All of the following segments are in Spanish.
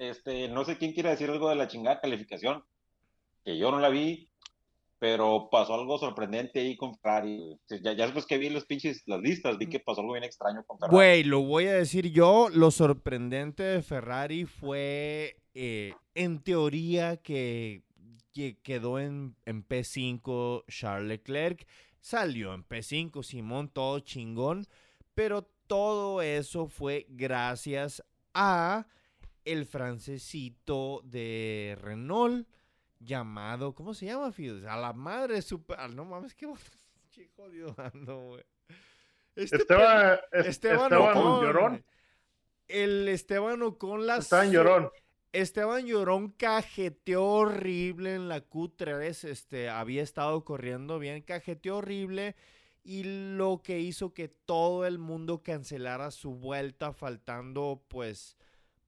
este, no sé quién quiere decir algo de la chingada calificación, que yo no la vi, pero pasó algo sorprendente ahí con Ferrari. Ya, ya después que vi los pinches, las listas, vi que pasó algo bien extraño con Ferrari. Güey, lo voy a decir yo, lo sorprendente de Ferrari fue, eh, en teoría, que, que quedó en, en P5 Charles Leclerc, salió en P5 Simón, todo chingón, pero todo eso fue gracias a el francesito de Renault llamado, ¿cómo se llama, Fides? A la madre super, ah, no mames, qué chico Dios güey. Este Esteban, Esteban, Ocon, Llorón. El Esteban Ocon las Esteban Llorón. Esteban Llorón cajeteó horrible en la Q3, este, había estado corriendo bien, cajeteó horrible y lo que hizo que todo el mundo cancelara su vuelta faltando pues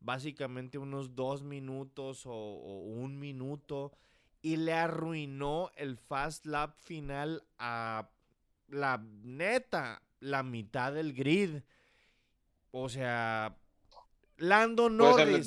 básicamente unos dos minutos o, un minuto y le arruinó el fast lap final a la neta, la mitad del grid. O sea, Lando Norris,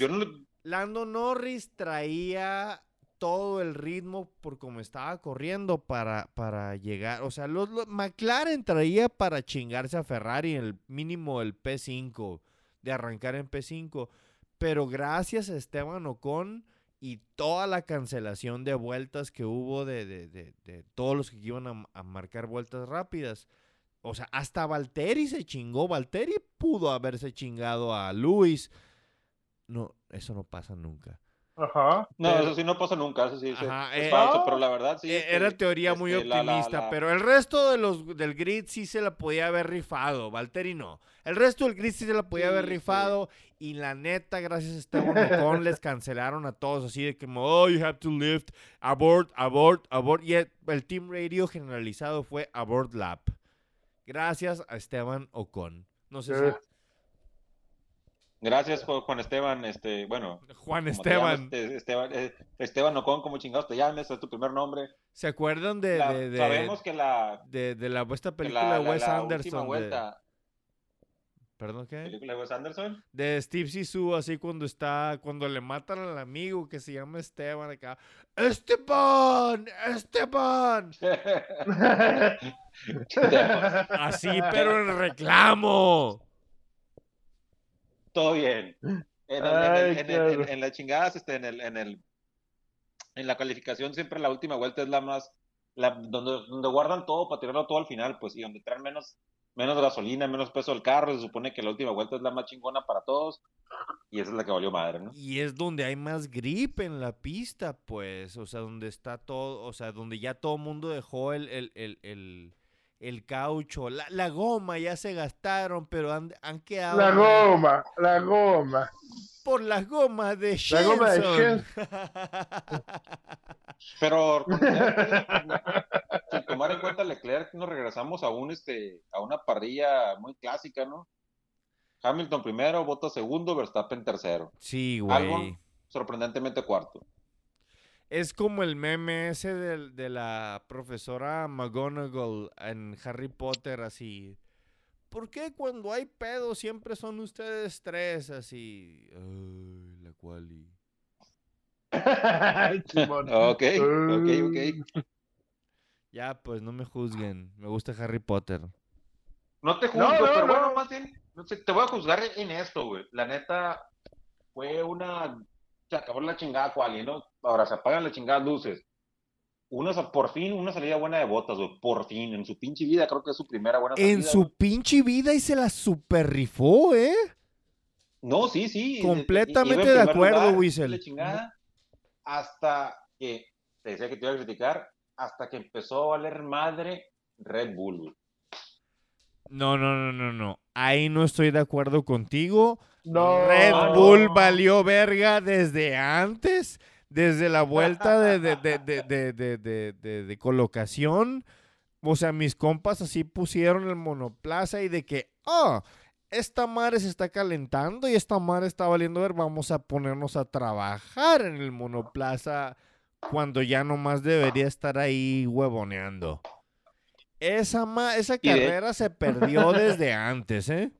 Lando Norris traía todo el ritmo por como estaba corriendo para, para llegar. O sea, los, McLaren traía para chingarse a Ferrari el mínimo el P5, de arrancar en P5. Pero gracias a Esteban Ocon y toda la cancelación de vueltas que hubo de, todos los que iban a, marcar vueltas rápidas. O sea, hasta Valtteri se chingó. Valtteri pudo haberse chingado a Luis. No, eso no pasa nunca. Ajá. No, eso sí no pasa nunca, eso sí, es eh, falso, pero la verdad sí. Eh, era teoría muy este, optimista, pero el resto de los del grid sí se la podía haber rifado, Valtteri no. El resto del grid sí se la podía haber rifado y la neta, gracias a Esteban Ocon, les cancelaron a todos así de que, oh, you have to lift, abort, abort, abort. Y el, team radio generalizado fue abort lap. Gracias a Esteban Ocon. No sé si Gracias, Juan Esteban. Este, bueno. Juan Esteban. Este, Esteban, eh, Esteban Ocon, como chingados te llames, es tu primer nombre. ¿Se acuerdan de, de, Sabemos que la. De, de la esta película de Wes Anderson. Vuelta, ¿Perdón qué? ¿Película de Wes Anderson? De Steve Sisu, así cuando está, cuando le matan al amigo que se llama Esteban acá. ¡Esteban! ¡Esteban! así, pero en reclamo todo bien. En, las chingadas, este, en el, en el, en la calificación siempre la última vuelta es la más, la, donde, donde guardan todo para tirarlo todo al final, pues, y donde traen menos, menos gasolina, menos peso del carro, se supone que la última vuelta es la más chingona para todos, y esa es la que valió madre, ¿no? Y es donde hay más grip en la pista, pues, o sea, donde está todo, o sea, donde ya todo el mundo dejó el, el, el el caucho, la, goma ya se gastaron, pero han, han, quedado. La goma, la goma. Por las gomas de Shenson. La goma de Pero sin tomar en cuenta Leclerc, nos regresamos a un este a una parrilla muy clásica, ¿no? Hamilton primero, Bottas segundo, Verstappen tercero. Sí, güey. sorprendentemente cuarto. Es como el meme ese de, la profesora McGonagall en Harry Potter, así. ¿Por qué cuando hay pedo siempre son ustedes tres así? Ay, la cual ok, ok, ok. Ya, pues no me juzguen. Me gusta Harry Potter. No te juzgo, pero bueno, más bien, te voy a juzgar en esto, güey. La neta, fue una se acabó la chingada quali, ¿no? Ahora se apagan las chingadas luces. Una, por fin, una salida buena de botas, güey. Por fin, en su pinche vida, creo que es su primera buena salida. En su pinche vida y se la super rifó, ¿eh? No, sí, sí. Completamente de acuerdo, Wiesel. hasta que, te decía que te iba a criticar, hasta que empezó a valer madre Red Bull. No, no, no, no, no. Ahí no estoy de acuerdo contigo. Red Bull valió verga desde antes, desde la vuelta de, de, colocación. O sea, mis compas así pusieron el monoplaza y de que, oh, esta madre se está calentando y esta madre está valiendo ver, vamos a ponernos a trabajar en el monoplaza cuando ya nomás debería estar ahí huevoneando. Esa, esa carrera se perdió desde antes, ¿eh?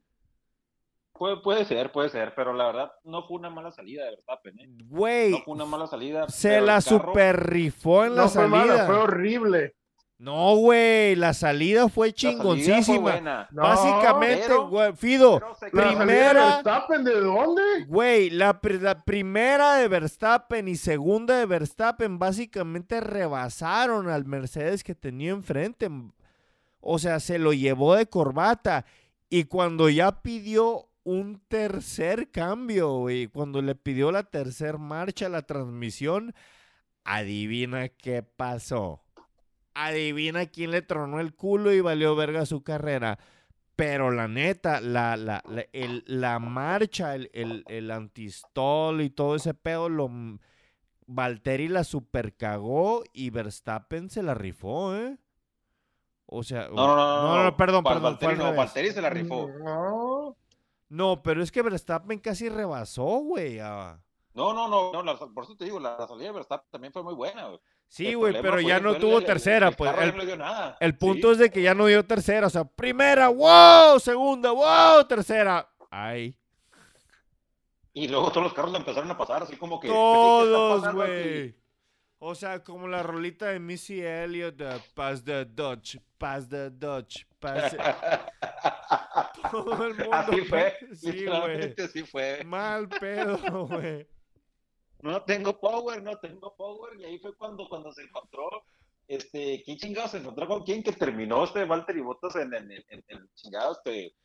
Puede, ser, puede ser, pero la verdad no fue una mala salida de Verstappen, ¿eh? Güey. No fue una mala salida. Se la super rifó en la salida. Fue, mala, fue horrible. No, güey, la salida fue chingoncísima. Básicamente, güey, Fido, primera. Verstappen de dónde? Güey, la, la, primera de Verstappen y segunda de Verstappen básicamente rebasaron al Mercedes que tenía enfrente. O sea, se lo llevó de corbata. Y cuando ya pidió un tercer cambio, güey. Cuando le pidió la tercer marcha, la transmisión, adivina qué pasó. Adivina quién le tronó el culo y valió verga su carrera. Pero la neta, la, la, la, marcha, el, el, el, antistol y todo ese pedo, lo, Valtteri la super cagó y Verstappen se la rifó, ¿eh? O sea, no, no, no, no, perdón, perdón. Valtteri, se la rifó. No. No, pero es que Verstappen casi rebasó, güey. No, no, no, no por eso te digo, la, salida de Verstappen también fue muy buena, güey. Sí, güey, pero ya no tuvo tercera, pues. El, el punto es de que ya no dio tercera, o sea, primera, wow, segunda, wow, tercera. Ay. Y luego todos los carros empezaron a pasar, así como que. Todos, güey. O sea, como la rolita de Missy Elliott de Pass the Dutch, Pass the Dutch, Pass. Todo el mundo. Así fue. Sí, güey. Así fue. Mal pedo, güey. No tengo power, no tengo power. Y ahí fue cuando, cuando se encontró. Este, ¿quién chingado se encontró con quién que terminó este Walter y Botas en, en, en, en chingado este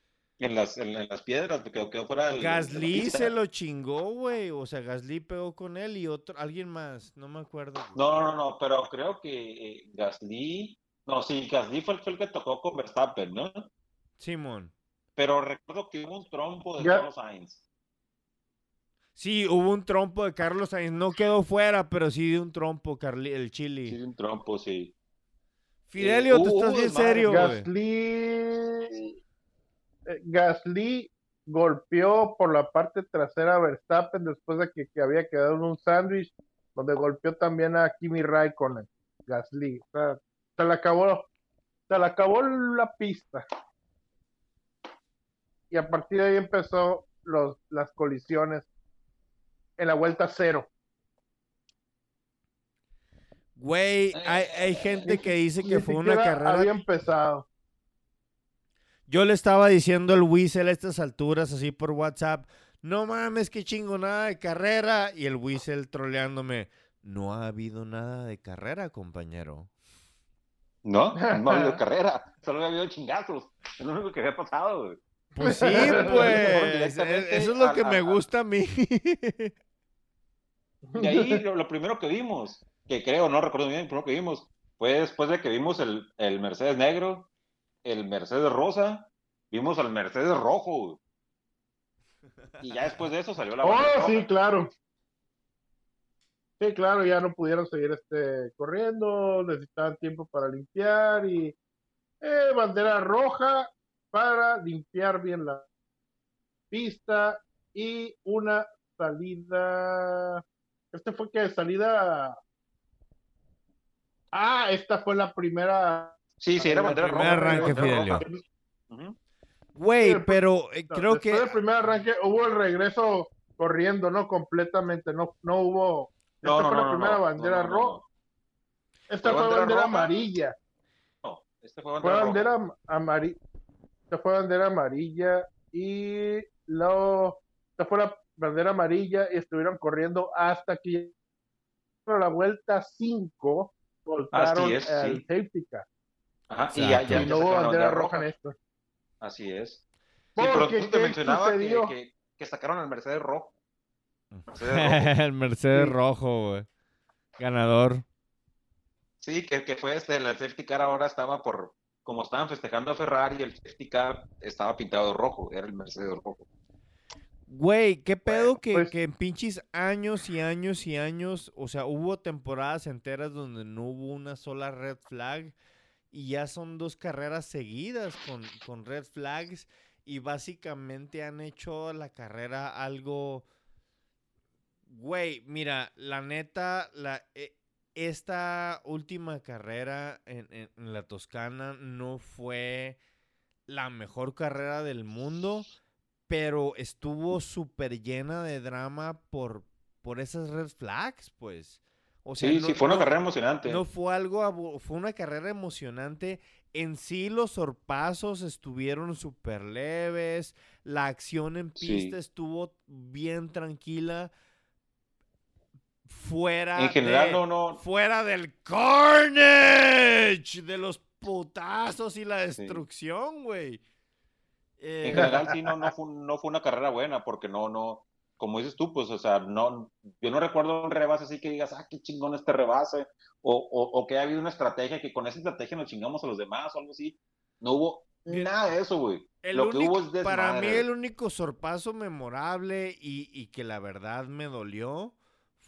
en las, en, las piedras, porque quedó fuera el, Gasly se lo chingó, güey. O sea, Gasly pegó con él y otro, alguien más, no me acuerdo. No, no, no, pero creo que eh, Gasly, no, sí, Gasly fue, el que tocó con Verstappen, ¿no? Simón. Pero recuerdo que hubo un trompo de Carlos Sainz. Sí, hubo un trompo de Carlos Sainz. No quedó fuera, pero sí de un trompo, Carli, el Chili. Sí, de un trompo, sí. Fidelio, eh, tú estás bien serio, güey. Gasly eh, Gasly golpeó por la parte trasera a Verstappen después de que, había quedado en un sándwich, donde golpeó también a Kimi Raikkonen, Gasly. se le acabó, se le acabó la pista. Y a partir de ahí empezó los, las colisiones en la vuelta cero. Güey, hay, hay gente que dice que fue una carrera. Había empezado. Yo le estaba diciendo al Whistle a estas alturas, así por WhatsApp, no mames, qué chingo, nada de carrera. Y el Whistle troleándome, no ha habido nada de carrera, compañero. No, no ha habido carrera, solo ha habido chingazos. Es lo único que había pasado, güey. Pues sí, pues. E-, eso es lo que me gusta a mí. Y ahí lo, primero que vimos, que creo, no recuerdo bien, lo primero que vimos, fue después de que vimos el, el Mercedes negro, el Mercedes rosa, vimos al Mercedes rojo. Y ya después de eso salió la. Oh, sí, claro. Sí, claro, ya no pudieron seguir este corriendo, necesitaban tiempo para limpiar y eh, bandera roja para limpiar bien la pista y una salida. Este fue que salida. Ah, esta fue la primera Sí, sí, era bandera roja. arranque, Fidelio. Güey, pero eh, creo que. Después del primer arranque hubo el regreso corriendo, ¿no? Completamente. No, no hubo. Esta fue la primera bandera roja. Esta fue bandera, amarilla. No, esta fue bandera, fue amarilla. Esta fue bandera amarilla y luego esta fue la bandera amarilla y estuvieron corriendo hasta que la vuelta 5 soltaron el safety car. Ajá, y ya, ya, no hubo bandera roja en esto. Así es. Sí, pero tú te mencionaba que, que, sacaron al Mercedes rojo. el Mercedes rojo, güey. Ganador. Sí, que, que fue este, el safety car ahora estaba por, como estaban festejando a Ferrari, el safety car estaba pintado rojo, era el Mercedes rojo. Güey, qué pedo que, pues que en pinches años y años y años, o sea, hubo temporadas enteras donde no hubo una sola red flag y ya son dos carreras seguidas con, red flags y básicamente han hecho la carrera algo... Güey, mira, la neta, la, e, esta última carrera en, en, la Toscana no fue la mejor carrera del mundo, pero estuvo súper llena de drama por, por esas red flags, pues. O sea, sí, sí, fue una carrera emocionante. No fue algo, fue una carrera emocionante. En sí los sorpasos estuvieron súper leves, la acción en pista estuvo bien tranquila. Fuera, en general, no, no. fuera del carnage, de los putazos y la destrucción, güey. en general, sí, no, no, fue, no fue una carrera buena, porque no, no, como dices tú, pues, o sea, no, yo no recuerdo un rebase así que digas, ah, qué chingón este rebase, o, o, que ha habido una estrategia que con esa estrategia nos chingamos a los demás o algo así. No hubo nada de eso, güey. Lo que hubo es Para mí el único sorpaso memorable y, y, que la verdad me dolió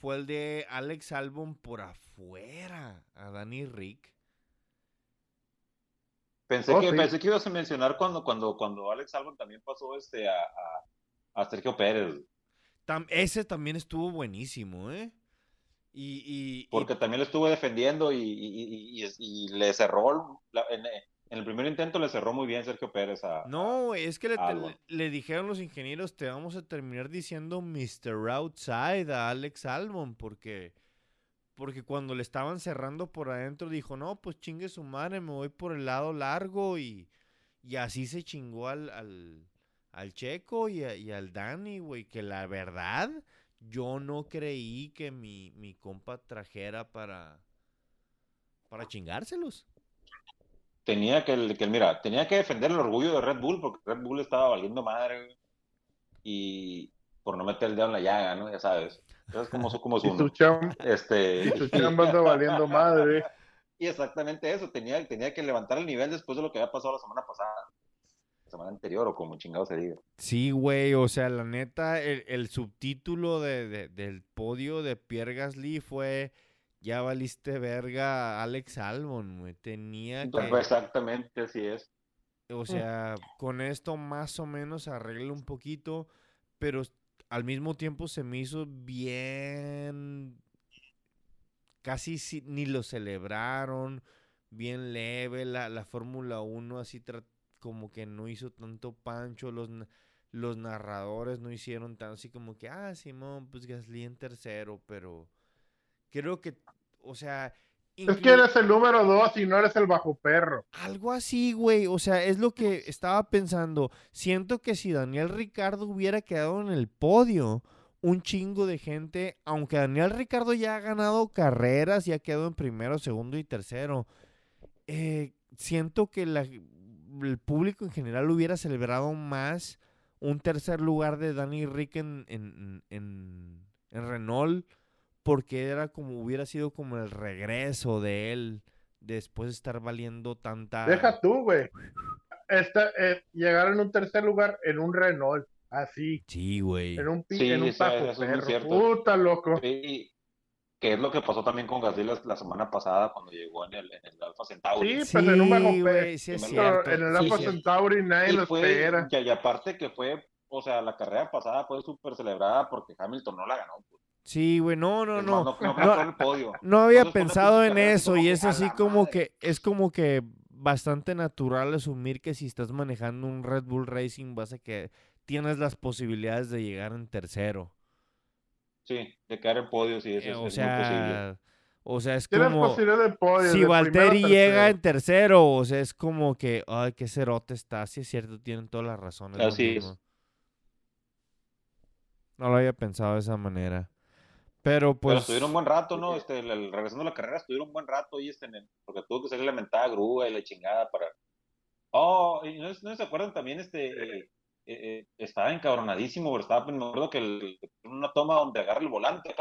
fue el de Alex Albon por afuera a Danny Rick. Pensé, oh, que, pensé que ibas a mencionar cuando, cuando, cuando Alex Albon también pasó este a, a, a Sergio Pérez ese también estuvo buenísimo, ¿eh? Y, Porque también lo estuvo defendiendo y, le cerró, en, el primer intento le cerró muy bien Sergio Pérez a... No, es que le, dijeron los ingenieros, te vamos a terminar diciendo Mr. Outside a Alex Albon, porque... Porque cuando le estaban cerrando por adentro dijo, no, pues chingue su madre, me voy por el lado largo y, y así se chingó al, al Checo y, al Dani, güey, que la verdad yo no creí que mi, mi compa trajera para, para chingárselos. Tenía que, que, mira, tenía que defender el orgullo de Red Bull porque Red Bull estaba valiendo madre y por no meter el dedo en la llaga, ¿no? Ya sabes. Entonces, como, como su, su este, y su chamba anda valiendo madre. Y exactamente eso, tenía, tenía que levantar el nivel después de lo que había pasado la semana pasada semana anterior o como chingado se diga. Sí, güey, o sea, la neta, el, subtítulo de, del podio de Pierre Gasly fue ya valiste verga Alex Albon, güey. Tenía que... Exactamente, así es. O sea, con esto más o menos arregla un poquito, pero al mismo tiempo se me hizo bien... Casi ni lo celebraron, bien leve la, la Fórmula 1, así como que no hizo tanto pancho, los, los narradores no hicieron tan así como que, ah, Simón, pues Gasly en tercero, pero creo que, o sea... Es que eres el número dos y no eres el bajo perro. Algo así, güey. O sea, es lo que estaba pensando. Siento que si Daniel Ricardo hubiera quedado en el podio, un chingo de gente, aunque Daniel Ricardo ya ha ganado carreras y ha quedado en primero, segundo y tercero, eh, siento que la, el público en general hubiera celebrado más un tercer lugar de Danny Rick en, en, en, Renault porque era como hubiera sido como el regreso de él después de estar valiendo tanta deja tú güey eh, llegar en un tercer lugar en un Renault así sí güey en un sí, en un perro. puta loco que es lo que pasó también con Gasly la, semana pasada cuando llegó en el, en el Alfa Centauri. Sí, pues en un bajo sí, es cierto. En el Alfa Centauri nadie lo espera. Y, aparte que fue, o sea, la carrera pasada fue súper celebrada porque Hamilton no la ganó. Pues. Sí, güey, no, no, no. No, no, no había pensado en eso y es así como que, es como que bastante natural asumir que si estás manejando un Red Bull Racing vas a que tienes las posibilidades de llegar en tercero. Sí, de caer en podio, sí, eso eh, es, sea, muy posible. O sea, es como. De podio, si Valtteri llega en tercero, o sea, es como que, ay, qué cerote está. Sí, es cierto, tienen todas las razones. Así es. No lo había pensado de esa manera. Pero pues. Pero estuvieron un buen rato, ¿no? Este, el, regresando a la carrera, estuvieron un buen rato y este, porque tuvo que ser la mentada grúa y la chingada para. Oh, y no, no se acuerdan también, este. Eh, eh, estaba encabronadísimo estaba me acuerdo que el, una toma donde agarra el volante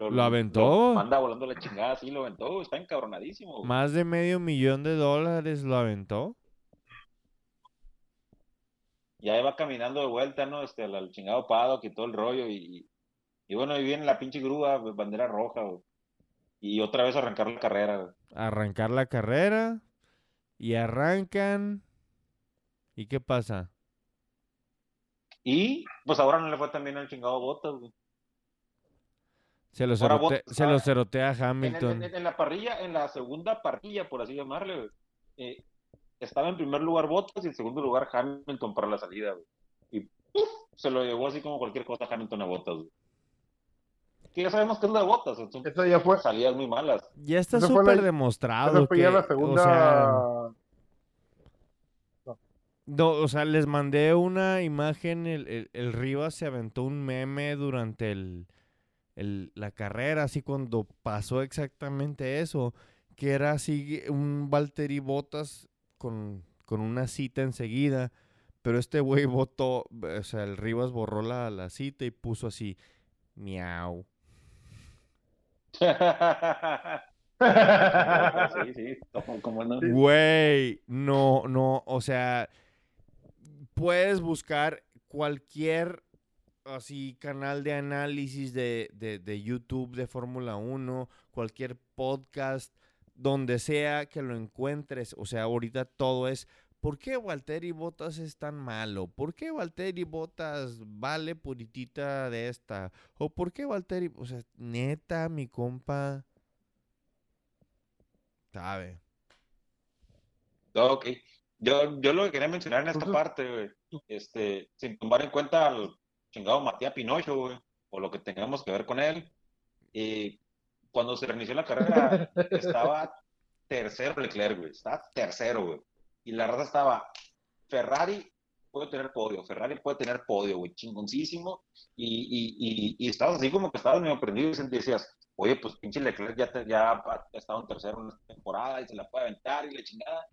lo, aventó. manda volando la chingada, sí, lo aventó, está encabronadísimo. Más de medio millón de dólares lo aventó. Ya iba caminando de vuelta, ¿no? Este, al, chingado Pado, quitó el rollo y, y bueno, ahí viene la pinche grúa, pues, bandera roja, y otra vez arrancar la carrera. Arrancar la carrera y arrancan. ¿Y qué pasa? Y pues ahora no le fue también al chingado Botas, Se lo, cerotea, a Hamilton. En, la parrilla, en la segunda parrilla, por así llamarle, eh, estaba en primer lugar Botas y en segundo lugar Hamilton para la salida, y se lo llevó así como cualquier cosa Hamilton a botas. Que ya sabemos que es lo de botas. Entonces, Eso ya fue. Salidas muy malas. Ya está súper demostrado. fue ya la segunda. No, o sea, les mandé una imagen, el, el, Rivas se aventó un meme durante el, el, la carrera, así cuando pasó exactamente eso, que era así un Valtteri Botas con, con una cita enseguida, pero este güey votó, o sea, el Rivas borró la, la cita y puso así, miau. Sí, sí, como no. Güey, no, no, o sea, puedes buscar cualquier así canal de análisis de, de, YouTube de Fórmula 1, cualquier podcast, donde sea que lo encuentres. O sea, ahorita todo es, ¿por qué Valtteri Botas es tan malo? ¿Por qué Valtteri Botas vale puritita de esta? ¿O por qué Valtteri, o sea, neta, mi compa, sabe? Ok. Yo, yo lo que quería mencionar en esta parte, güey, este, sin tomar en cuenta al chingado Matías Pinocho, güey, o lo que tengamos que ver con él, y cuando se reinició la carrera, estaba tercero Leclerc, güey, estaba tercero, güey, y la raza estaba, Ferrari puede tener podio, Ferrari puede tener podio, güey, chingoncísimo, y, y, y, y estabas así como que estabas medio prendido y decías, oye, pues pinche Leclerc ya, ya ha estado en tercero esta temporada y se la puede aventar y la chingada,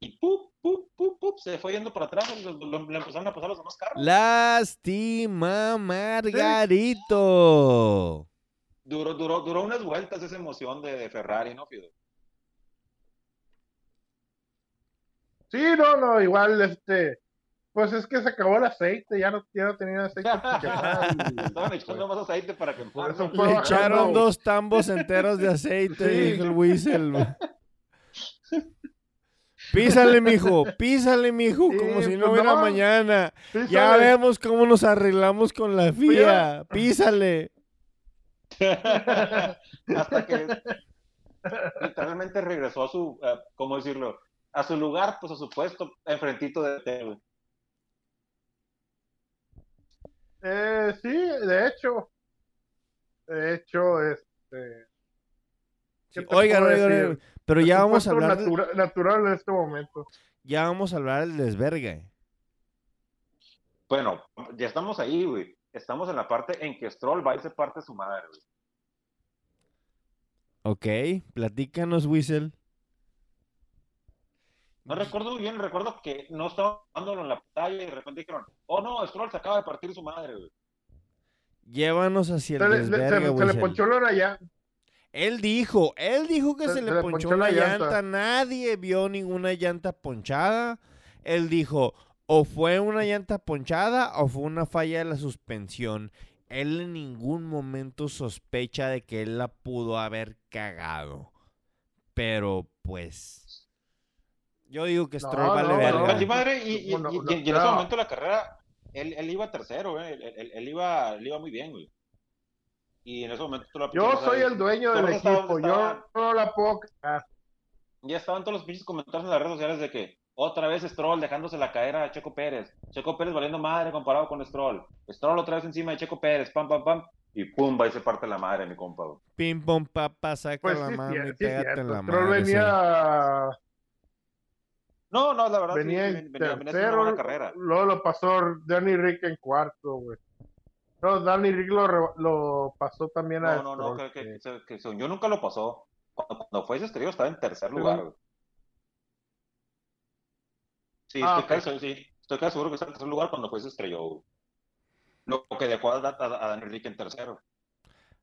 y ¡pup, pup, pup, pup! se fue yendo para atrás, le, empezaron a pasar los demás carros. Lástima, Margarito. Duró, duró, duró unas vueltas esa emoción de, Ferrari, ¿no, Fido? Sí, no, no, igual, este, pues es que se acabó el aceite, ya no, ya no tenía aceite. Estaban echando más aceite para que... Por eso Le echaron dos tambos enteros de aceite, dijo el Whistle. Písale, mijo, písale, mijo, como si no pues hubiera mañana. Ya vemos cómo nos arreglamos con la FIA. Písale. Hasta que literalmente regresó a su, uh, ¿cómo decirlo? A su lugar, pues a su puesto, enfrentito de TV. Eh, sí, de hecho. De hecho, este. oigan, oigan, pero ya vamos a hablar. natural en este momento. Ya vamos a hablar del desvergue. Bueno, ya estamos ahí, güey. Estamos en la parte en que Stroll va a irse parte de su madre, güey. Ok, platícanos, Whistle. No recuerdo muy bien, recuerdo que no estaba dándolo en la pantalla y de repente dijeron, oh no, Stroll se acaba de partir su madre, güey. Llévanos hacia el desvergue, se, se, le ponchó la ya. Él dijo, él dijo que se, le, ponchó, una llanta. Nadie vio ninguna llanta ponchada. Él dijo, o fue una llanta ponchada o fue una falla de la suspensión. Él en ningún momento sospecha de que él la pudo haber cagado. Pero pues. Yo digo que Stroll vale verga. madre, y, en ese momento de la carrera, él, él iba tercero, ¿eh? él, iba, él iba muy bien, güey y en ese momento tú la Yo soy el dueño del equipo, yo no la puedo Ya estaban todos los pinches comentarios en las redes sociales de que otra vez Stroll dejándose la caer a Checo Pérez. Checo Pérez valiendo madre comparado con Stroll. Stroll otra vez encima de Checo Pérez, pam, pam, pam. Y pum, va y se parte la madre, mi compa. Pim, pum, papá, saca pues la mano y pégate en la Stroll venía... No, no, la verdad venía sí, en venía, tercero, venía carrera. Luego lo pasó Danny Rick en cuarto, güey. No, Danny Rick lo, pasó también a. No, no, no, que, que, yo nunca lo pasó. Cuando, fue ese estrellado estaba en tercer lugar. Sí, ah, estoy, casi, sí, estoy casi seguro que está en tercer lugar cuando fue ese estrelló. Lo que dejó a, a, a Danny Rick en tercero.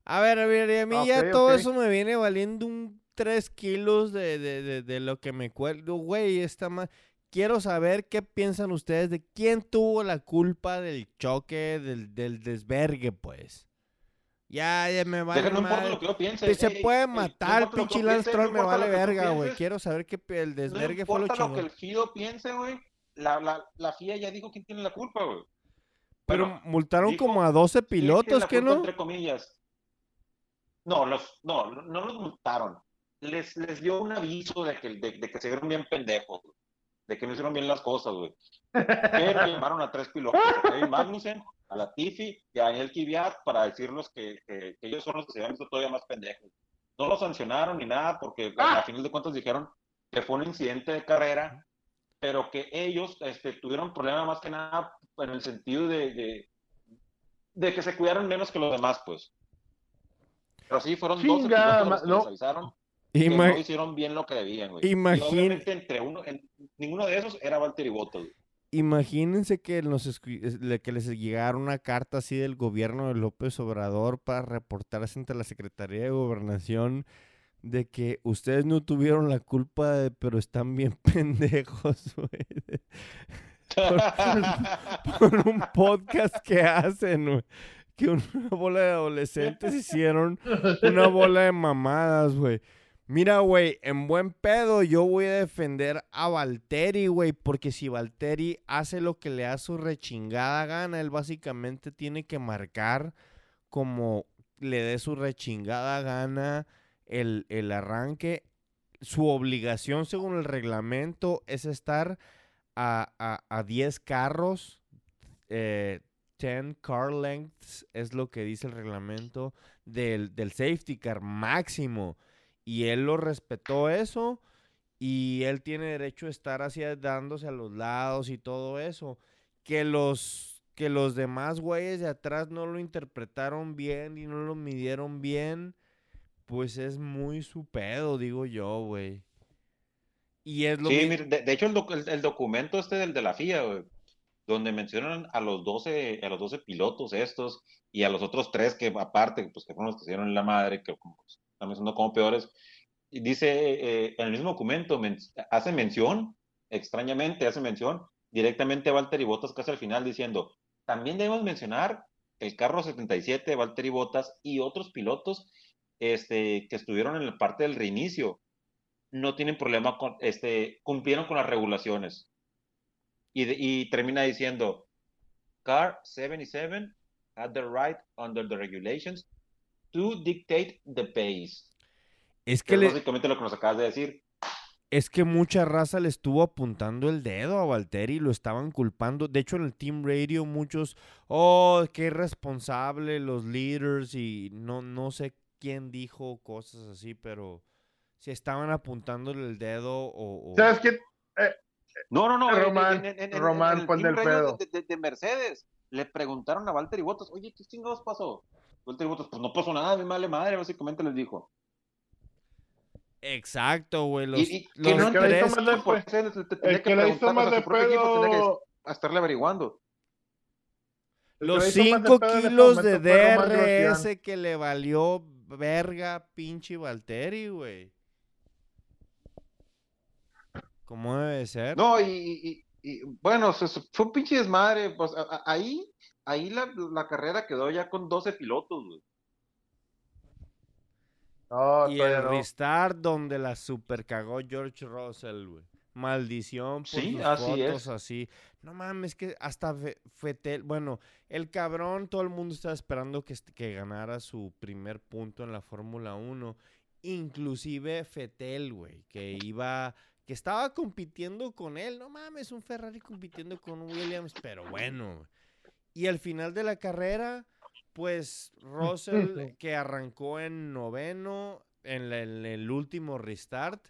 A ver, a ver, a mí ya todo eso me viene valiendo un 3 kilos de, de, de, de lo que me cuelgo. Güey, está más quiero saber qué piensan ustedes de quién tuvo la culpa del choque, del, del desvergue, pues. Ya, ya me vale. no importa lo que yo piense. se puede matar, pinche Lance Troll, me vale verga, güey. Quiero saber qué el desvergue fue lo No importa lo que el FIO piense, güey. La, la, la FIA ya dijo quién tiene la culpa, güey. Pero multaron como a 12 pilotos, ¿qué no? Entre comillas. No, los, no, no los multaron. Les, les dio un aviso de que, de, de que se vieron bien pendejos. de que no hicieron bien las cosas, güey. Pero llamaron a tres pilotos, a Kevin Magnussen, a la Tiffy y a Daniel Kiviat para decirles que, que, ellos son los que se habían visto todavía más pendejos. No lo sancionaron ni nada porque a final de cuentas dijeron que fue un incidente de carrera, pero que ellos este, tuvieron problemas más que nada en el sentido de, de, que se cuidaron menos que los demás, pues. Pero sí, fueron dos los que no. avisaron que no hicieron bien lo que debían, güey. Imagínate. entre uno, ninguno de esos era Valtteri Bottas, Imagínense que, nos, que les llegara una carta así del gobierno de López Obrador para reportarse ante la Secretaría de Gobernación de que ustedes no tuvieron la culpa, de, pero están bien pendejos, güey. Por, un podcast que hacen, güey. Que una bola de adolescentes hicieron una bola de mamadas, güey. Mira, güey, en buen pedo yo voy a defender a Valteri, güey, porque si Valteri hace lo que le da su rechingada gana, él básicamente tiene que marcar como le dé su rechingada gana el, arranque. Su obligación según el reglamento es estar a, a, 10 carros, 10 eh, car lengths es lo que dice el reglamento del, del safety car máximo. Y él lo respetó eso. Y él tiene derecho a estar así dándose a los lados y todo eso. Que los, que los demás güeyes de atrás no lo interpretaron bien y no lo midieron bien. Pues es muy su pedo, digo yo, güey. Y es lo sí, de, hecho el, documento este del de la FIA, güey, donde mencionan a los 12, a los 12 pilotos estos y a los otros tres que aparte, pues que fueron los que se dieron en la madre, que como, están siendo como peores. Y dice, eh, en el mismo documento, hace mención, extrañamente hace mención, directamente a Valtteri Bottas casi al final diciendo, también debemos mencionar el carro 77 de Valtteri Bottas y otros pilotos este, que estuvieron en la parte del reinicio, no tienen problema con, este, cumplieron con las regulaciones. Y, y termina diciendo, Car 77 had the right under the regulations to dictate the pace. Es que, básicamente lo que nos acabas de decir. Es que mucha raza le estuvo apuntando el dedo a Valtteri y lo estaban culpando. De hecho, en el Team Radio muchos, oh, qué irresponsable los leaders y no, no sé quién dijo cosas así, pero si estaban apuntándole el dedo o... ¿Sabes qué? Eh, no, no, no. Román, Román, pon del pedo. De, de, Mercedes le preguntaron a Valtteri Bottas, oye, ¿qué chingados pasó? pues no pasó nada, mi madre madre, básicamente les dijo. Exacto, güey. Los, y, que no tres... Pues, el que le hizo más de pedo... A estarle averiguando. Los 5 kilos de DRS que le valió verga pinche Valteri, güey. ¿Cómo debe ser? No, y, y, bueno, fue un pinche desmadre. Pues ahí ahí la, la carrera quedó ya con 12 pilotos, güey. y el restart donde la super cagó George Russell, güey. Maldición por sí, sus así fotos así. No mames, que hasta Fetel, bueno, el cabrón, todo el mundo estaba esperando que, que ganara su primer punto en la Fórmula 1. Inclusive Fetel, güey, que iba, que estaba compitiendo con él. No mames, un Ferrari compitiendo con Williams, pero bueno, y al final de la carrera, pues Russell, que arrancó en noveno, en, el último restart,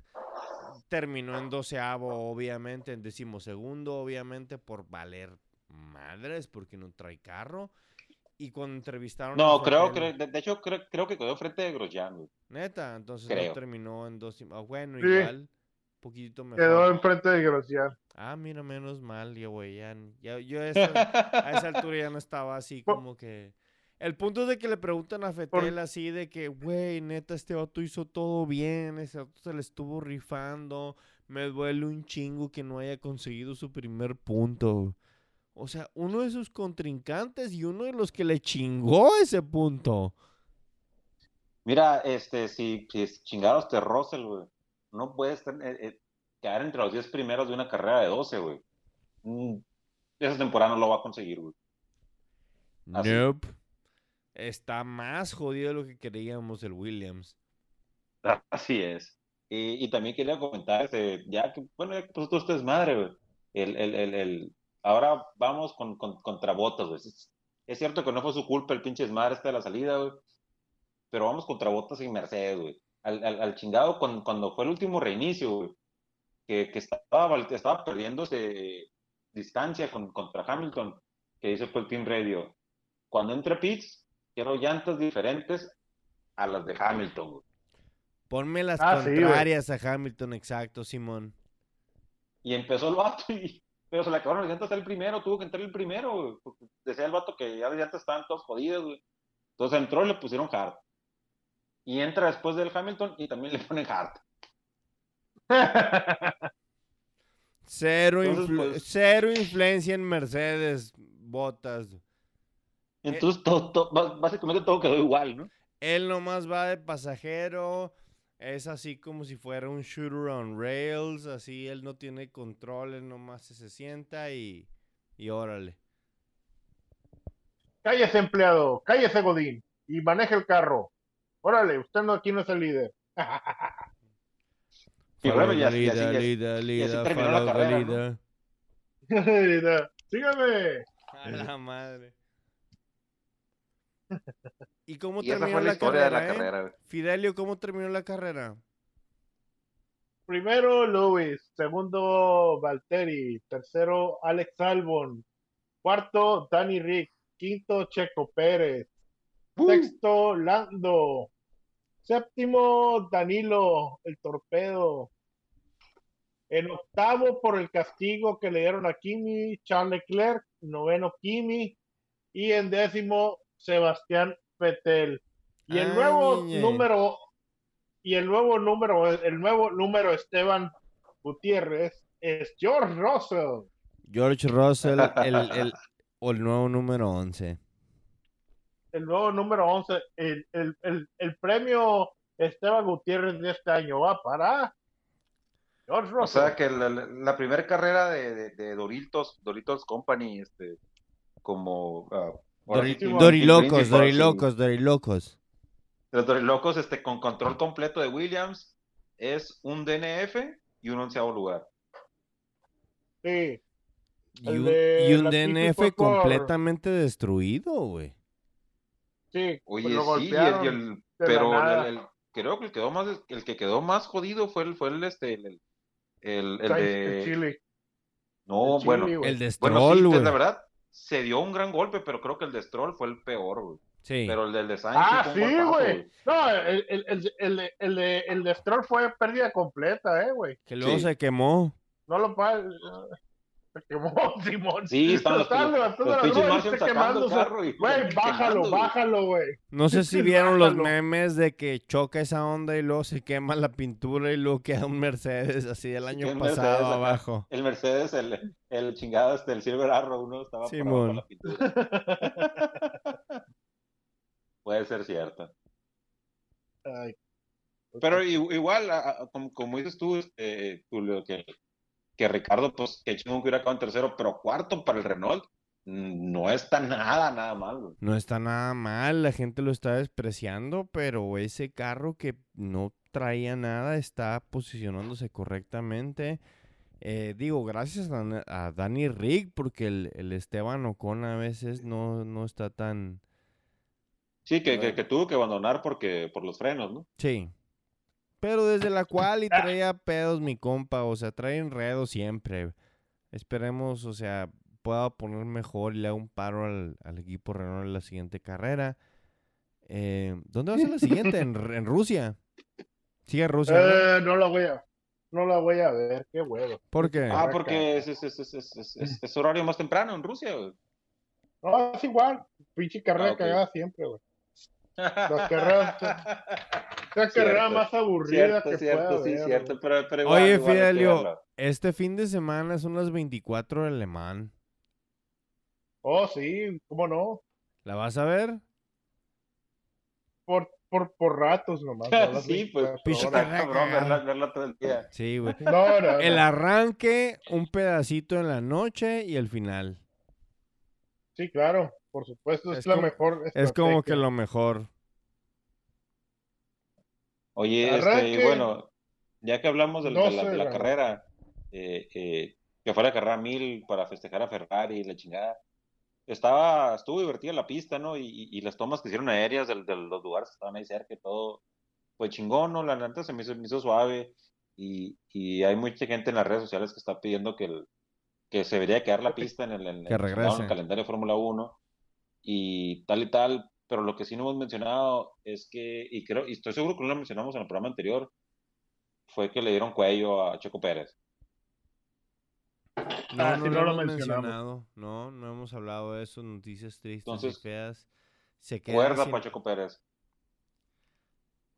terminó en doceavo, obviamente, en decimosegundo, obviamente, por valer madres, porque no trae carro. Y cuando entrevistaron. No, creo, creo, de, hecho, creo, creo, que quedó frente de Grosjean. Neta, entonces no terminó en dos. Bueno, igual poquito mejor. Quedó enfrente de Grosjean. Ah, mira, menos mal, ya, güey. Ya, yo a esa, altura ya no estaba así como que... El punto es de que le preguntan a Fetel así de que, güey, neta, este auto hizo todo bien, ese auto se le estuvo rifando, me duele un chingo que no haya conseguido su primer punto. O sea, uno de sus contrincantes y uno de los que le chingó ese punto. Mira, este, si, si chingaron este Russell, güey no puedes eh, eh, quedar entre los 10 primeros de una carrera de 12, güey. Mm, esa temporada no lo va a conseguir, güey. Nope. Está más jodido de lo que creíamos el Williams. Así es. Y, también quería comentar, este, ya que, bueno, ya que pues, tú es madre, güey. El, el, el, el, ahora vamos con, con, contra botas, güey. Es, cierto que no fue su culpa el pinche madre este de la salida, güey. Pero vamos contra botas y Mercedes, güey. Al, al, al, chingado cuando, cuando fue el último reinicio, güey. Que, que estaba, estaba perdiendo distancia con, contra Hamilton, que dice fue el Team Radio. Cuando entre Pitts, quiero llantas diferentes a las de Hamilton, güey. Ponme las ah, contrarias a Hamilton, exacto, Simón. Y empezó el vato y... Pero se le acabaron las llantas el primero, tuvo que entrar el primero, Porque decía el vato que ya las llantas estaban todas jodidas, güey. Entonces entró y le pusieron hard. Y entra después del Hamilton y también le ponen hard. cero, pues cero influencia en Mercedes, botas. Entonces, todo, básicamente todo quedó igual, ¿no? Él nomás va de pasajero, es así como si fuera un shooter on rails, así él no tiene control, él nomás se sienta y, y órale. Cállese empleado, cállese Godín y maneje el carro. Órale, usted no aquí no es el líder. y bueno, ya, terminó la carrera, Sígame. A la madre. ¿Y cómo terminó la, carrera, eh? Fidelio, ¿cómo terminó la carrera? Primero Luis, segundo Valtteri, tercero Alex Albon, cuarto Danny Rick, quinto Checo Pérez. Sexto Lando, séptimo Danilo, el torpedo, en octavo por el castigo que le dieron a Kimi, Charles Leclerc, noveno Kimi, y en décimo Sebastián Petel. Y el nuevo número, y el nuevo número, el nuevo número Esteban Gutiérrez es George Russell. George Russell, el, el, o el nuevo número 11. El nuevo número 11, el, el, premio Esteban Gutiérrez de este año va para George Russell. O sea que la, primera carrera de, de, Doritos, Doritos Company, este, como ah, Dorilocos, Dorilocos, Dorilocos. Los Dorilocos, este, con control completo de Williams, es un DNF y un onceavo lugar. Sí. Y un, DNF completamente destruido, güey. Sí. Oye, sí, el, pero el, creo que el, quedó más, el que quedó más jodido fue el, fue el, este, el, el, de... Chile. No, bueno. el de Stroll, bueno, la verdad, se dio un gran golpe, pero creo que el de Stroll fue el peor, güey. Sí. Pero el del de Sainz Ah, sí, güey. No, el, el, el, el, el, de, el de Stroll fue pérdida completa, eh, güey. Que luego se quemó. No lo Se quemó, Simón. Sí, están los, los, pinches quemando el carro Güey, bájalo, bájalo, güey. No sé si vieron los memes de que choca esa onda y luego se quema la pintura y luego queda un Mercedes así el año pasado abajo. El Mercedes, el, el chingado este, el Silver Arrow, uno estaba por la pintura. Puede ser cierto. Pero igual, como, dices tú, este, Tulio, que que Ricardo, pues, que chingo que hubiera acabado en tercero, pero cuarto para el Renault, mm, no está nada, nada mal, No está nada mal, la gente lo está despreciando, pero ese carro que no traía nada está posicionándose correctamente. Eh, digo, gracias a, a, Danny Rick, porque el, el, Esteban Ocon a veces no, no está tan... Sí, que, que, que, tuvo que abandonar porque por los frenos, ¿no? Sí. Pero desde la cual y ah. traía pedos mi compa, o sea, trae enredo siempre. Esperemos, o sea, pueda poner mejor y le haga un paro al, equipo Renault en la siguiente carrera. Eh, ¿Dónde va a ser la siguiente? ¿En, en Rusia? ¿Sigue Rusia? Eh, ¿no? la voy a, no la voy a ver, qué huevo. ¿Por qué? Ah, porque es, es, es, es, horario más temprano en Rusia, güey. No, es igual, pinche carrera ah, cagada siempre, güey. Las carreras la carrera más aburrida que cierto, sí, cierto, pero, pero Oye, Fidelio, este fin de semana son las 24 de Alemán. Oh, sí, ¿cómo no? ¿La vas a ver? Por, por, por ratos nomás. sí, pues, Picho verla, verla, todo el día. Sí, güey. No, no, el arranque, un pedacito en la noche y el final. Sí, claro, por supuesto, es, la mejor. Es como que lo mejor. Oye, este, bueno, ya que hablamos de, la, carrera, eh, eh, que fue la carrera mil para festejar a Ferrari y la chingada. Estaba, estuvo divertida la pista, ¿no? Y, las tomas que hicieron aéreas de, los lugares que estaban ahí cerca y todo, fue chingón, ¿no? La neta se me hizo, suave y, hay mucha gente en las redes sociales que está pidiendo que, que se debería quedar la pista en el, en, que regrese. el calendario de Fórmula 1 y tal y tal, pero lo que sí no hemos mencionado es que, y creo, y estoy seguro que no lo mencionamos en el programa anterior, fue que le dieron cuello a Checo Pérez. No, ah, no, lo, hemos mencionado. No, no hemos hablado de eso, noticias tristes y feas. Se cuerda para Checo Pérez.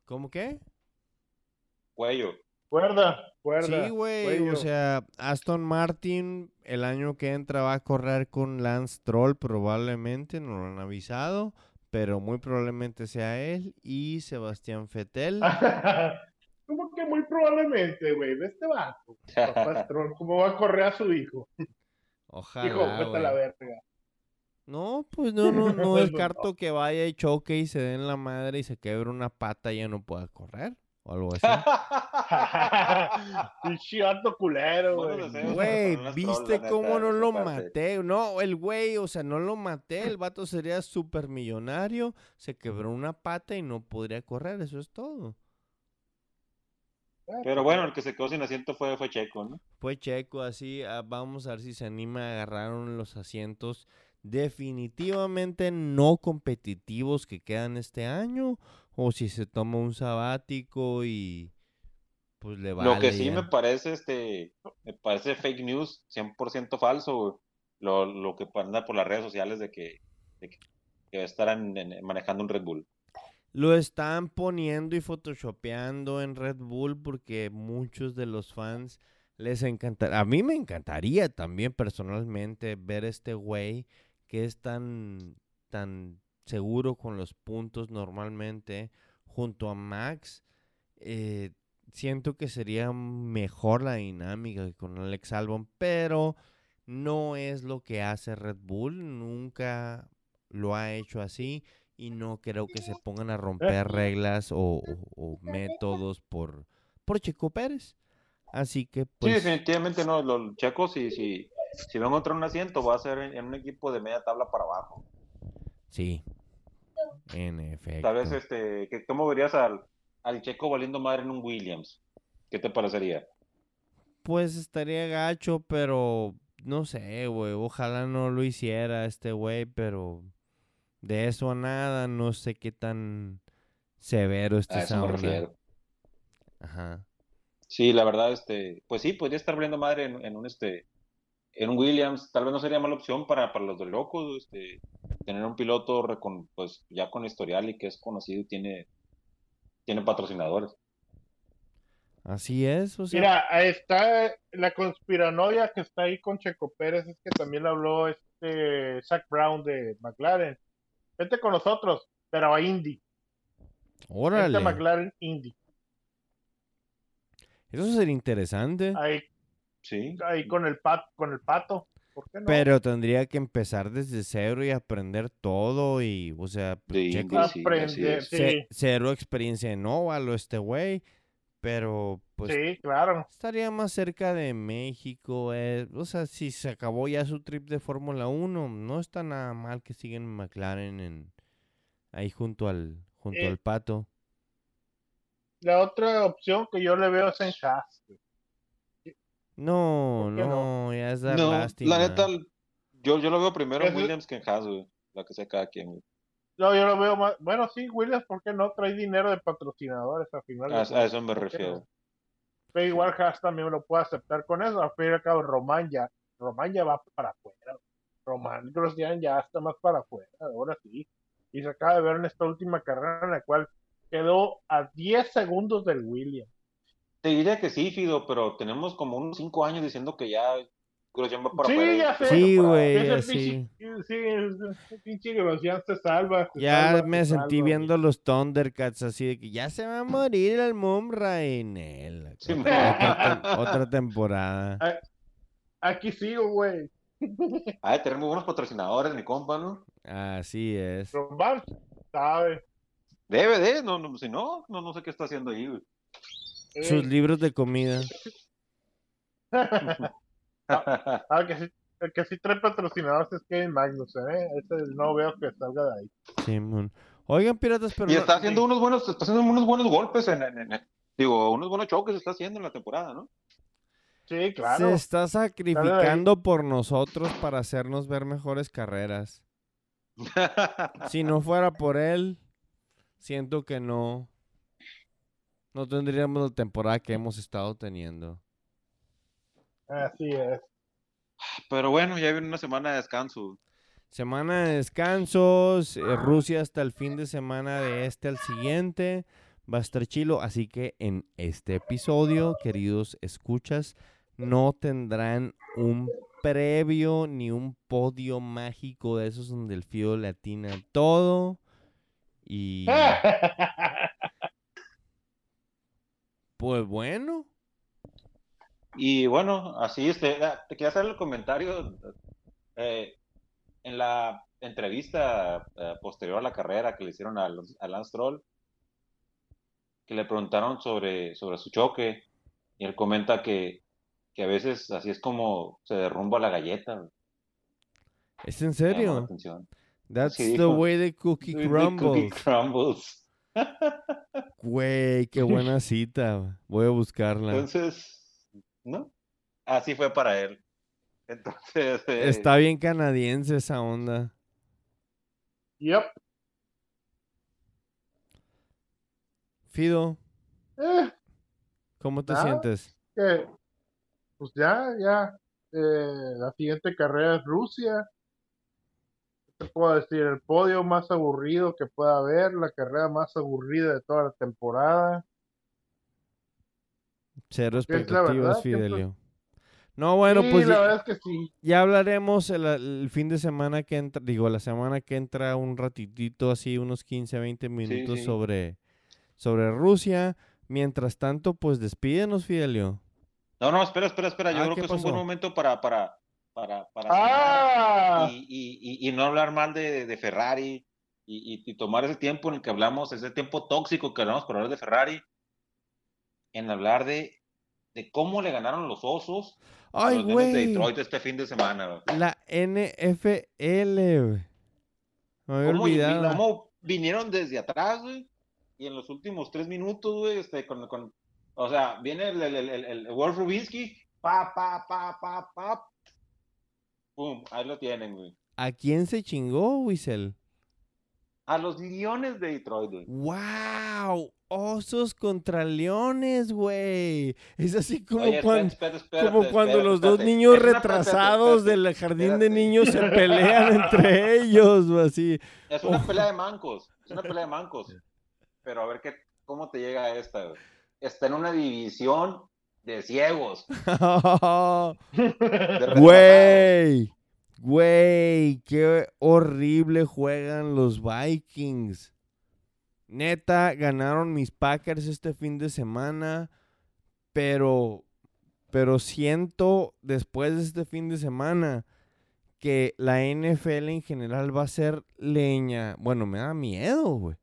¿Cómo qué? Cuello. Cuerda, cuerda. Sí, güey, o sea, Aston Martin el año que entra va a correr con Lance Troll probablemente, no lo han avisado pero muy probablemente sea él y Sebastián Fetel. ¿Cómo que muy probablemente, güey? De este vato. ¿cómo va a correr a su hijo? Ojalá. Hijo, vete la verga. No, pues no, no, no descarto que vaya y choque y se den la madre y se quebre una pata y ya no pueda correr o algo así. Pinche culero, güey. Güey, ¿viste cómo no lo maté? No, el güey, o sea, no lo maté. El vato sería súper millonario. Se quebró una pata y no podría correr. Eso es todo. Pero bueno, el que se quedó sin asiento fue, fue Checo, ¿no? Fue Checo, así. Ah, vamos a ver si se anima a agarrar los asientos definitivamente no competitivos que quedan este año o si se toma un sabático y pues le va Lo que sí me parece este me parece fake news 100% falso lo, lo que anda por las redes sociales de que, de que, estarán manejando un Red Bull. Lo están poniendo y photoshopeando en Red Bull porque muchos de los fans les encantaría. A mí me encantaría también personalmente ver este güey que es tan, tan seguro con los puntos normalmente junto a Max. Eh, siento que sería mejor la dinámica con Alex Albon, pero no es lo que hace Red Bull, nunca lo ha hecho así y no creo que se pongan a romper reglas o, métodos por, por Checo Pérez. Así que pues... Sí, definitivamente no, los checos sí, sí, si van a encontrar un asiento, va a ser en, un equipo de media tabla para abajo. Sí, en efecto. Tal vez, este, ¿cómo verías al, al Checo valiendo madre en un Williams? ¿Qué te parecería? Pues estaría gacho, pero no sé, güey. Ojalá no lo hiciera este güey, pero de eso a nada, no sé qué tan severo este a Ajá. Sí, la verdad, este, pues sí, podría estar valiendo madre en, en un este en un Williams tal vez no sería mala opción para, para los de locos, este, tener un piloto pues ya con historial y que es conocido y tiene, tiene patrocinadores. Así es. O sea... Mira, está la conspiranoia que está ahí con Checo Pérez, es que también habló este Zach Brown de McLaren. Vete con nosotros, pero a Indy. Órale. Este McLaren Indy. Eso sería interesante. Ahí Sí. Ahí con el, pat, con el pato. ¿Por qué no? Pero tendría que empezar desde cero y aprender todo y, o sea, pues, aprender, sí. cero experiencia en óvalo este güey, pero pues sí, claro. estaría más cerca de México, eh, o sea, si se acabó ya su trip de Fórmula 1, no está nada mal que sigan McLaren en, ahí junto al, junto al pato. La otra opción que yo le veo es en Haas. No, no, ya es dar no, La neta, yo, yo lo veo primero en Williams que en Haas, La que sea cada quien, No, yo lo veo más. Bueno, sí, Williams, ¿por qué no? Trae dinero de patrocinadores al final. A, a eso me refiero. Pero igual Haas también lo puede aceptar con eso. Al fin y al cabo, Román ya, Román ya va para afuera. Román Grosjean ya está más para afuera, ahora sí. Y se acaba de ver en esta última carrera en la cual quedó a 10 segundos del Williams. Te diría que sí, Fido, pero tenemos como unos cinco años diciendo que ya Grosjean va para Sí, ya sé. Sí, güey, sí. Sí, pinche Grosjean se salva. ya me sentí viendo los Thundercats así de que ya se va a morir el Mumra en él. otra, temporada. Aquí sigo, güey. Ah, tenemos buenos patrocinadores, mi compa, ¿no? Así es. sabe. Debe de, no, no, si no, no, no sé qué está haciendo ahí, güey. Sus libros de comida. ah, ah, que sí, el que sí trae patrocinadores es Kevin Magnus, ¿eh? Este no veo que salga de ahí. Sí, Oigan, piratas, pero. Y está haciendo unos buenos, está haciendo unos buenos golpes en, digo, unos buenos choques está haciendo en la temporada, ¿no? Sí, claro. Se está sacrificando por nosotros para hacernos ver mejores carreras. si no fuera por él, siento que no. No tendríamos la temporada que hemos estado teniendo. Así es. Pero bueno, ya viene una semana de descanso. Semana de descansos, eh, Rusia hasta el fin de semana de este al siguiente. Va a estar chilo, así que en este episodio, queridos escuchas, no tendrán un previo ni un podio mágico de esos donde el fío latina todo. Y. pues bueno. Y bueno, así este, ah, te quería hacer el comentario. Eh, en la entrevista eh, posterior a la carrera que le hicieron a, a Lance Troll, que le preguntaron sobre, sobre su choque, y él comenta que que a veces así es como se derrumba la galleta. ¿Es en serio? That's the way the cookie crumbles. Güey, qué buena cita. Voy a buscarla. Entonces, ¿no? Así fue para él. Entonces. Eh, Está bien canadiense esa onda. Yep. Fido. Eh. ¿Cómo te sientes? pues ya, ya, eh, la siguiente carrera es Rusia. ¿Qué te puedo decir? El podio más aburrido que pueda haber, la carrera más aburrida de toda la temporada. Cero expectativas, Fidelio. No, bueno, pues ya, que sí. ya hablaremos el, fin de semana que entra, digo, la semana que entra un ratitito, así unos 15, 20 minutos sobre sobre Rusia. Mientras tanto, pues despídenos, Fidelio. No, no, espera, espera, espera. Yo ah, creo que es un buen momento para, para, para, para ah. y, y, y, no hablar mal de, de Ferrari y, tomar ese tiempo en el que hablamos, ese tiempo tóxico que hablamos por hablar de Ferrari, en hablar de, de cómo le ganaron los osos Ay, a los de Detroit este fin de semana. La NFL. Me había ¿Cómo, olvidado. ¿Cómo vinieron desde atrás, güey? Y en los últimos tres minutos, güey, este, con, con, o sea, viene el, el, el, el Wolf Rubinsky, pa, pa, pa, pa, pa. Pum, ahí lo tienen, güey. ¿A quién se chingó, Wiesel? A los Leones de Detroit, güey. ¡Wow! Osos contra leones, güey. Es así como, cuando, como cuando los dos niños retrasados del jardín de niños se pelean entre ellos, o así. Es una pelea de mancos. Es una pelea de mancos. Pero a ver qué, cómo te llega esta, güey está en una división de ciegos. Güey, güey, qué horrible juegan los Vikings. Neta, ganaron mis Packers este fin de semana, pero, pero siento después de este fin de semana que la NFL en general va a ser leña. Bueno, me da miedo, güey.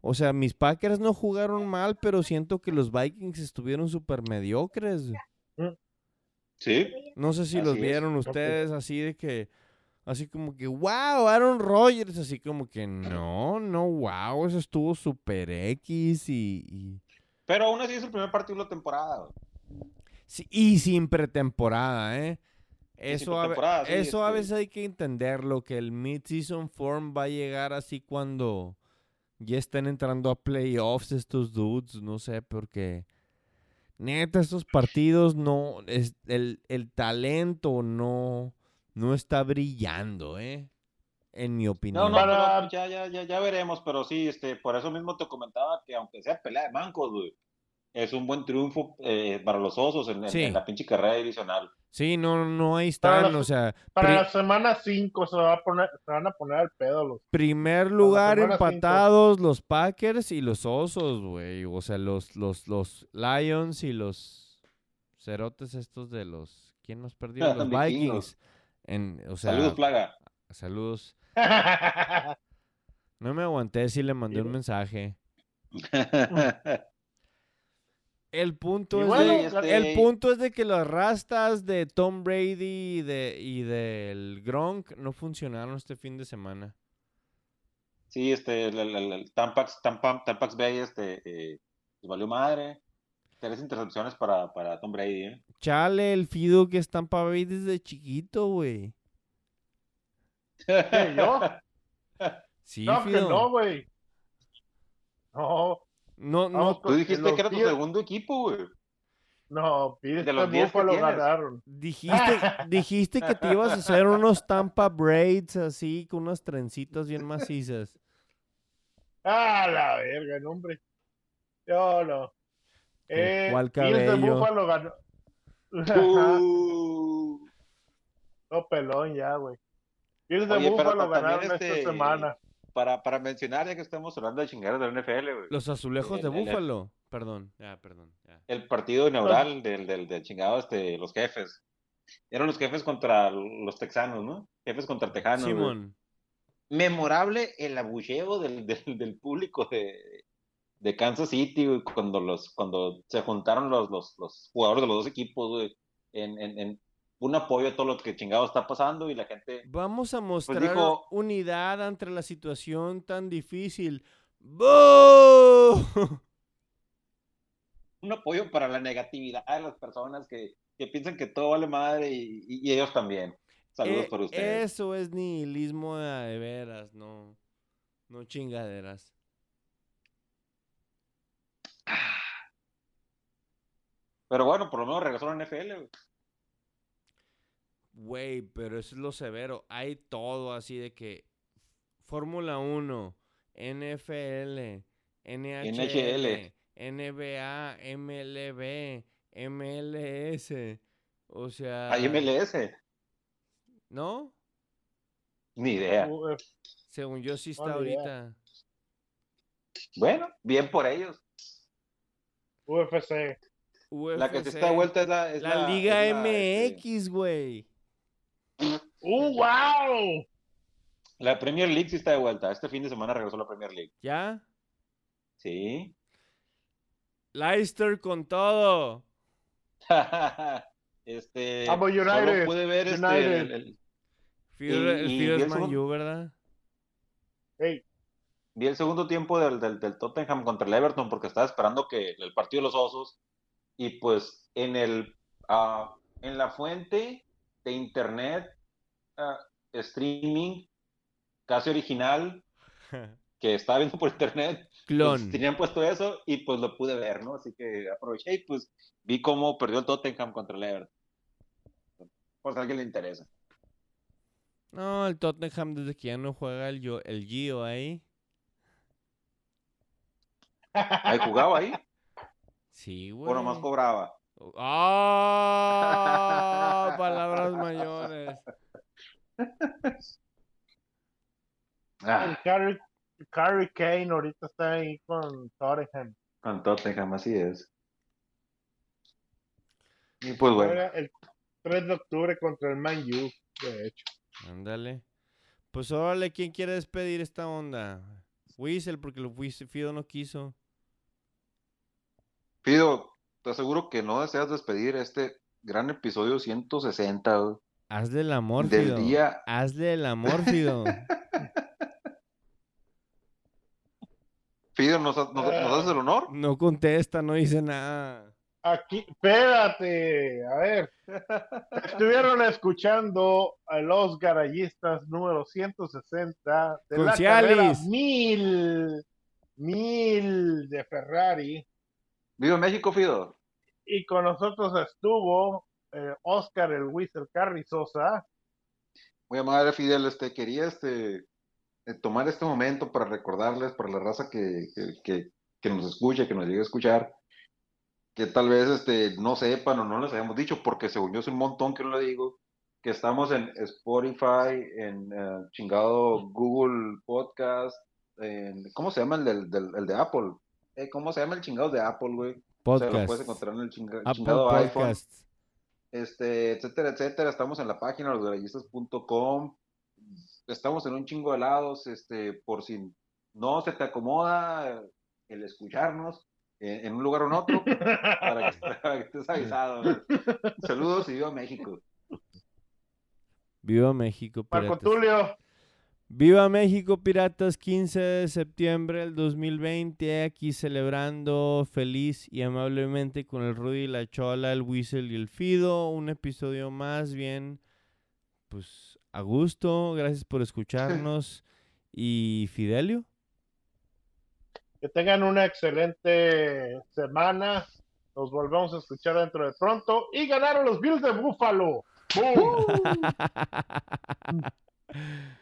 O sea, mis Packers no jugaron mal, pero siento que los Vikings estuvieron súper mediocres. Mm. Sí. No sé si los vieron ustedes así de que, así como que, wow, Aaron Rodgers, así como que, no, no, wow, eso estuvo súper X y, Pero aún así es el primer partido de la temporada. Sí, y sin pretemporada, ¿eh? Eso, a, eso a este veces hay que entenderlo, que el mid-season form va a llegar así cuando ya están entrando a playoffs estos dudes, no sé, porque neta, estos partidos no, es, el, el talento no, no está brillando, ¿eh? En mi opinión. No, no, ya, ya, ya, ya veremos, pero sí, este, por eso mismo te comentaba que aunque sea pelea de mancos, güey, es un buen triunfo eh, para los osos en, la pinche carrera divisional. Sí, no, no, ahí están, o sea. Para la semana 5 se, va a poner, se van a poner al pedo los. Primer lugar empatados los Packers y los Osos, güey. O sea, los, los, los Lions y los Cerotes estos de los. ¿Quién nos perdió? Los Vikings. En, o sea, saludos, Plaga. Saludos. no me aguanté si le mandé un mensaje. El punto, es de, este, el punto es de que las rastas de Tom Brady y, de, y del Gronk no funcionaron este fin de semana. Sí, este, el, el, Tampax, Tampax Bay, este, eh, pues valió madre. Tres intercepciones para, para Tom Brady, ¿eh? Chale, el Fido que es Tampa Bay desde chiquito, güey. ¿Yo? Sí, no, que no, güey. No. No, no. Tú dijiste que era tu segundo equipo, güey. No, pide de los lo ganaron. Dijiste, dijiste que te ibas a hacer unos Tampa Braids así, con unas trencitas bien macizas. Ah, la verga, no, hombre. Yo no. Eh, ¿Cuál cabello? de Búfalo ganó. Uh. no, pelón ya, güey. Bills de Búfalo ganaron esta este, semana. Para, para mencionar, ya que estamos hablando de chingaderas del NFL, güey. Los azulejos de Búfalo. Perdón, ya, perdón. El partido inaugural del, del, del chingado, este, los jefes. Eran los jefes contra los texanos, ¿no? Jefes contra tejanos. Simón. Memorable el abucheo del, del, del público de, de Kansas City, cuando los, cuando se juntaron los, los, los jugadores de los dos equipos, en, en, en, un apoyo a todo lo que chingado está pasando y la gente. Vamos a pues, mostrar unidad ante la situación tan difícil. Un apoyo para la negatividad de las personas que, que piensan que todo vale madre y, y, ellos también. Saludos eh, por ustedes. Eso es nihilismo de veras, no, no chingaderas. Pero bueno, por lo menos regresó a la NFL, güey. pero eso es lo severo. Hay todo así de que Fórmula 1, NFL, NHL, NBA, MLB, MLS. O sea. ¿Hay MLS? ¿No? Ni idea. Según yo sí está ahorita. Bueno, bien por ellos. UFC. La que se está de vuelta es la, la, Liga MX, este, güey. ¡Uh, wow! La Premier League sí está de vuelta. Este fin de semana regresó la Premier League. ¿Ya? Sí. Leicester con todo. este. Vamos, United. Solo pude ver este. El, el, el, es Man ¿verdad? Hey. Vi el segundo tiempo del, del, del, Tottenham contra el Everton porque estaba esperando que el partido de los osos y pues en el uh, en la fuente de internet uh, streaming casi original que estaba viendo por internet. Pues, tenían puesto eso y pues lo pude ver no así que aproveché y pues vi cómo perdió el Tottenham contra el Everton. Por si a alguien le interesa. No el Tottenham desde que ya no juega el el Gio ahí. Ahí jugaba ahí. Sí, güey. O nomás cobraba. ¡Ah! palabras mayores. Ah. El Carrie, Kane ahorita está ahí con Tottenham. Con Tottenham, así es. Y pues bueno. El 3 de octubre contra el Man U, de hecho. Ándale. Pues órale, ¿quién quiere despedir esta onda? Whistle, porque lo Fido no quiso. Pido, te aseguro que no deseas despedir este gran episodio 160. Hazle el amor, Del día. Hazle el amor, Fido. Fido, ¿nos, haces el honor? No contesta, no dice nada. Aquí, espérate, a ver. Estuvieron escuchando a los garayistas número 160 de la carrera mil, mil de Ferrari. Vivo México, Fido. Y con nosotros estuvo eh, Oscar el Whistle Carrizosa. Muy amable, Fidel. Este, quería este, eh, tomar este momento para recordarles, para la raza que, que, que, nos escuche, que nos llegue a escuchar, que tal vez este, no sepan o no les hayamos dicho, porque según yo es un montón que no le digo, que estamos en Spotify, en eh, chingado Google Podcast, en, ¿cómo se llama el, del, del, el de Apple? Eh, ¿cómo se llama el chingado de Apple, güey? Podcast. O sea, lo puedes encontrar en el chingado iPhone. Este, etcétera, etcétera. Estamos en la página losgarayistas.com. Estamos en un chingo de lados, este, por si no se te acomoda el escucharnos, en un lugar o en otro para que, estés avisado. Saludos y viva México. Viva México, Marco Tulio. Viva México, piratas, 15 de septiembre del 2020, aquí celebrando feliz y amablemente con el Rudy, la Chola, el Whistle y el Fido, un episodio más bien, pues a gusto, gracias por escucharnos. Y Fidelio. Que tengan una excelente semana, nos volvemos a escuchar dentro de pronto. Y ganaron los Bills de Búfalo.